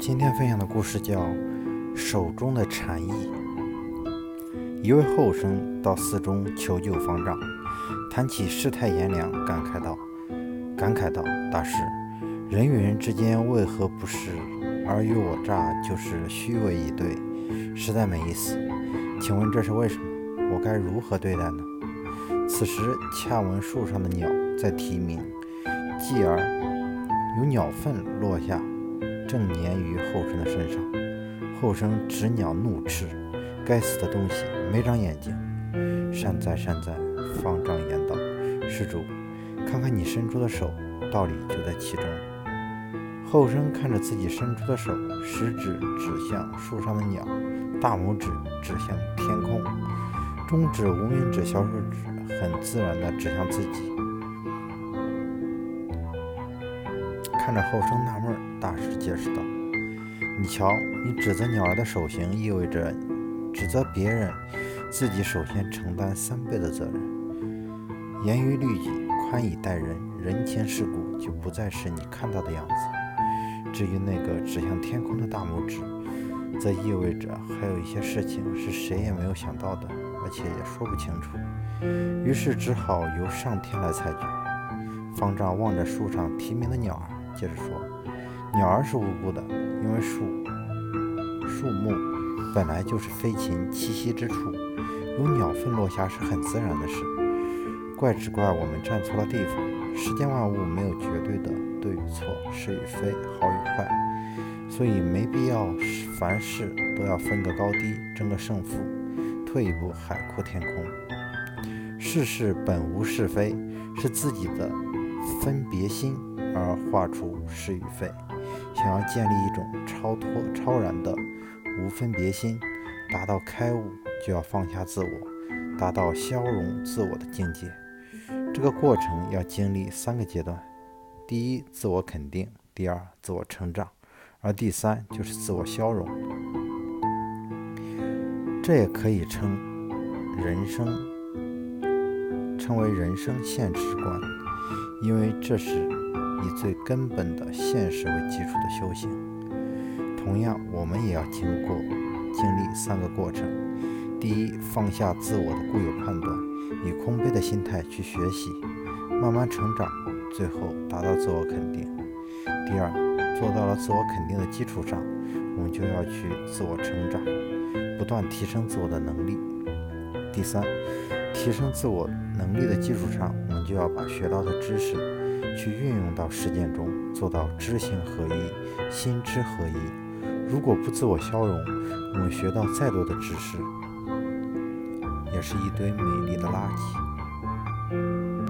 今天分享的故事叫《手中的禅意》。一位后生到寺中求救方丈，谈起世态炎凉，感慨道：“感慨道，大师，人与人之间为何不是尔虞我诈，就是虚伪以对，实在没意思。请问这是为什么？我该如何对待呢？”此时恰闻树上的鸟在啼鸣，继而有鸟粪落下。正粘于后生的身上，后生执鸟怒斥：“该死的东西，没长眼睛！”善哉善哉，方丈言道：“施主，看看你伸出的手，道理就在其中。”后生看着自己伸出的手，食指指向树上的鸟，大拇指指向天空，中指、无名指、小手指很自然地指向自己。看着后生纳闷，大师解释道：“你瞧，你指责鸟儿的手型，意味着指责别人，自己首先承担三倍的责任。严于律己，宽以待人，人情世故就不再是你看到的样子。至于那个指向天空的大拇指，则意味着还有一些事情是谁也没有想到的，而且也说不清楚。于是只好由上天来裁决。”方丈望着树上啼鸣的鸟儿。接着说，鸟儿是无辜的，因为树树木本来就是飞禽栖息之处，有鸟粪落下是很自然的事。怪只怪我们站错了地方。世间万物没有绝对的对与错，是与非，好与坏，所以没必要凡事都要分个高低，争个胜负。退一步，海阔天空。世事本无是非，是自己的分别心。而画出是与非，想要建立一种超脱、超然的无分别心，达到开悟，就要放下自我，达到消融自我的境界。这个过程要经历三个阶段：第一，自我肯定；第二，自我成长；而第三就是自我消融。这也可以称人生，称为人生现实观，因为这是。以最根本的现实为基础的修行，同样，我们也要经过经历三个过程：第一，放下自我的固有判断，以空杯的心态去学习，慢慢成长，最后达到自我肯定；第二，做到了自我肯定的基础上，我们就要去自我成长，不断提升自我的能力；第三，提升自我能力的基础上，我们就要把学到的知识。去运用到实践中，做到知行合一、心知合一。如果不自我消融，我们学到再多的知识，也是一堆美丽的垃圾。